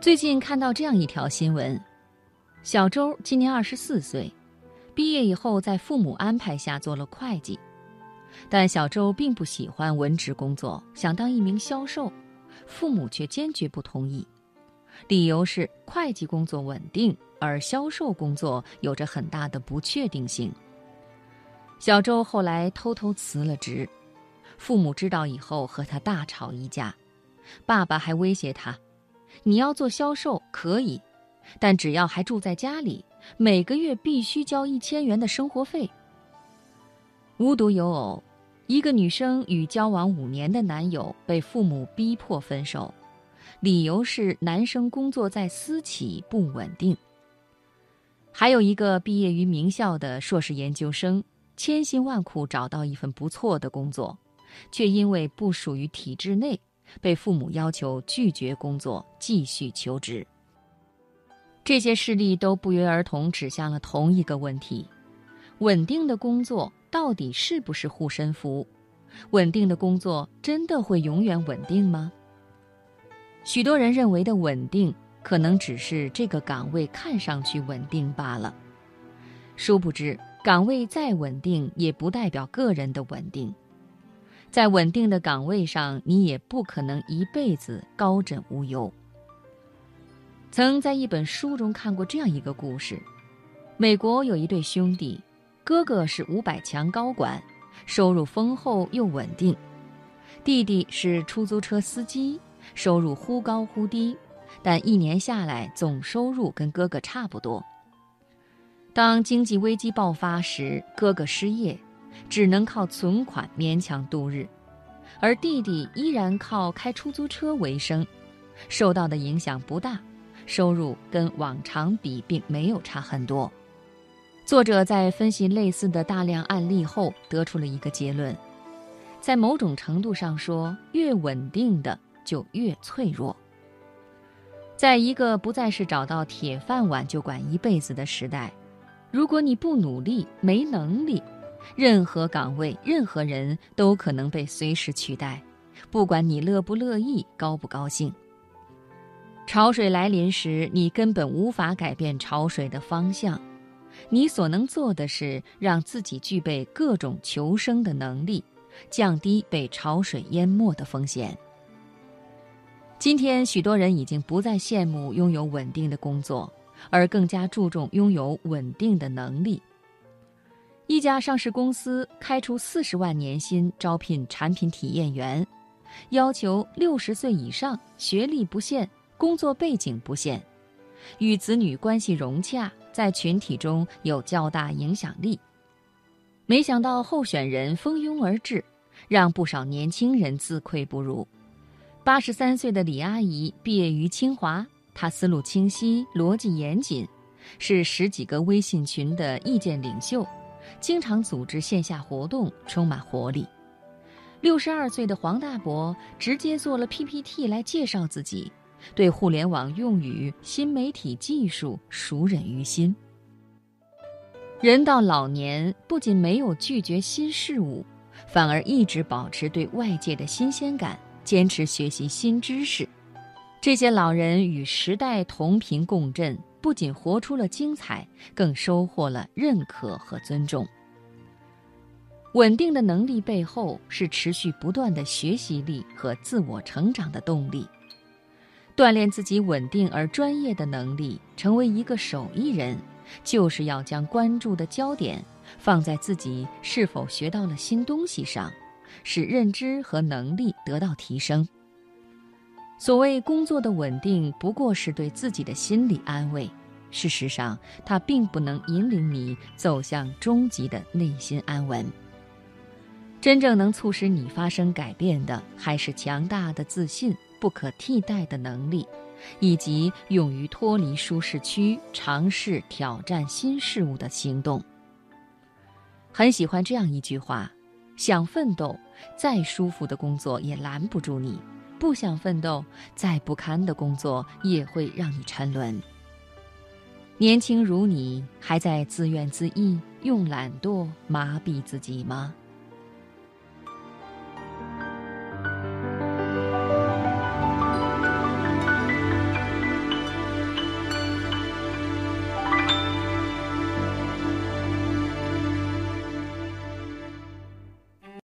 最近看到这样一条新闻：小周今年二十四岁，毕业以后在父母安排下做了会计，但小周并不喜欢文职工作，想当一名销售，父母却坚决不同意，理由是会计工作稳定，而销售工作有着很大的不确定性。小周后来偷偷辞了职，父母知道以后和他大吵一架，爸爸还威胁他。你要做销售可以，但只要还住在家里，每个月必须交一千元的生活费。无独有偶，一个女生与交往五年的男友被父母逼迫分手，理由是男生工作在私企不稳定。还有一个毕业于名校的硕士研究生，千辛万苦找到一份不错的工作，却因为不属于体制内。被父母要求拒绝工作，继续求职。这些事例都不约而同指向了同一个问题：稳定的工作到底是不是护身符？稳定的工作真的会永远稳定吗？许多人认为的稳定，可能只是这个岗位看上去稳定罢了。殊不知，岗位再稳定，也不代表个人的稳定。在稳定的岗位上，你也不可能一辈子高枕无忧。曾在一本书中看过这样一个故事：美国有一对兄弟，哥哥是五百强高管，收入丰厚又稳定；弟弟是出租车司机，收入忽高忽低，但一年下来总收入跟哥哥差不多。当经济危机爆发时，哥哥失业。只能靠存款勉强度日，而弟弟依然靠开出租车为生，受到的影响不大，收入跟往常比并没有差很多。作者在分析类似的大量案例后，得出了一个结论：在某种程度上说，越稳定的就越脆弱。在一个不再是找到铁饭碗就管一辈子的时代，如果你不努力、没能力，任何岗位、任何人都可能被随时取代，不管你乐不乐意、高不高兴。潮水来临时，你根本无法改变潮水的方向，你所能做的是让自己具备各种求生的能力，降低被潮水淹没的风险。今天，许多人已经不再羡慕拥有稳定的工作，而更加注重拥有稳定的能力。一家上市公司开出四十万年薪招聘产品体验员，要求六十岁以上，学历不限，工作背景不限，与子女关系融洽，在群体中有较大影响力。没想到候选人蜂拥而至，让不少年轻人自愧不如。八十三岁的李阿姨毕业于清华，她思路清晰，逻辑严谨，是十几个微信群的意见领袖。经常组织线下活动，充满活力。六十二岁的黄大伯直接做了 PPT 来介绍自己，对互联网用语、新媒体技术熟稔于心。人到老年，不仅没有拒绝新事物，反而一直保持对外界的新鲜感，坚持学习新知识。这些老人与时代同频共振。不仅活出了精彩，更收获了认可和尊重。稳定的能力背后是持续不断的学习力和自我成长的动力。锻炼自己稳定而专业的能力，成为一个手艺人，就是要将关注的焦点放在自己是否学到了新东西上，使认知和能力得到提升。所谓工作的稳定，不过是对自己的心理安慰。事实上，它并不能引领你走向终极的内心安稳。真正能促使你发生改变的，还是强大的自信、不可替代的能力，以及勇于脱离舒适区、尝试挑战新事物的行动。很喜欢这样一句话：想奋斗，再舒服的工作也拦不住你。不想奋斗，再不堪的工作也会让你沉沦。年轻如你，还在自怨自艾，用懒惰麻痹自己吗？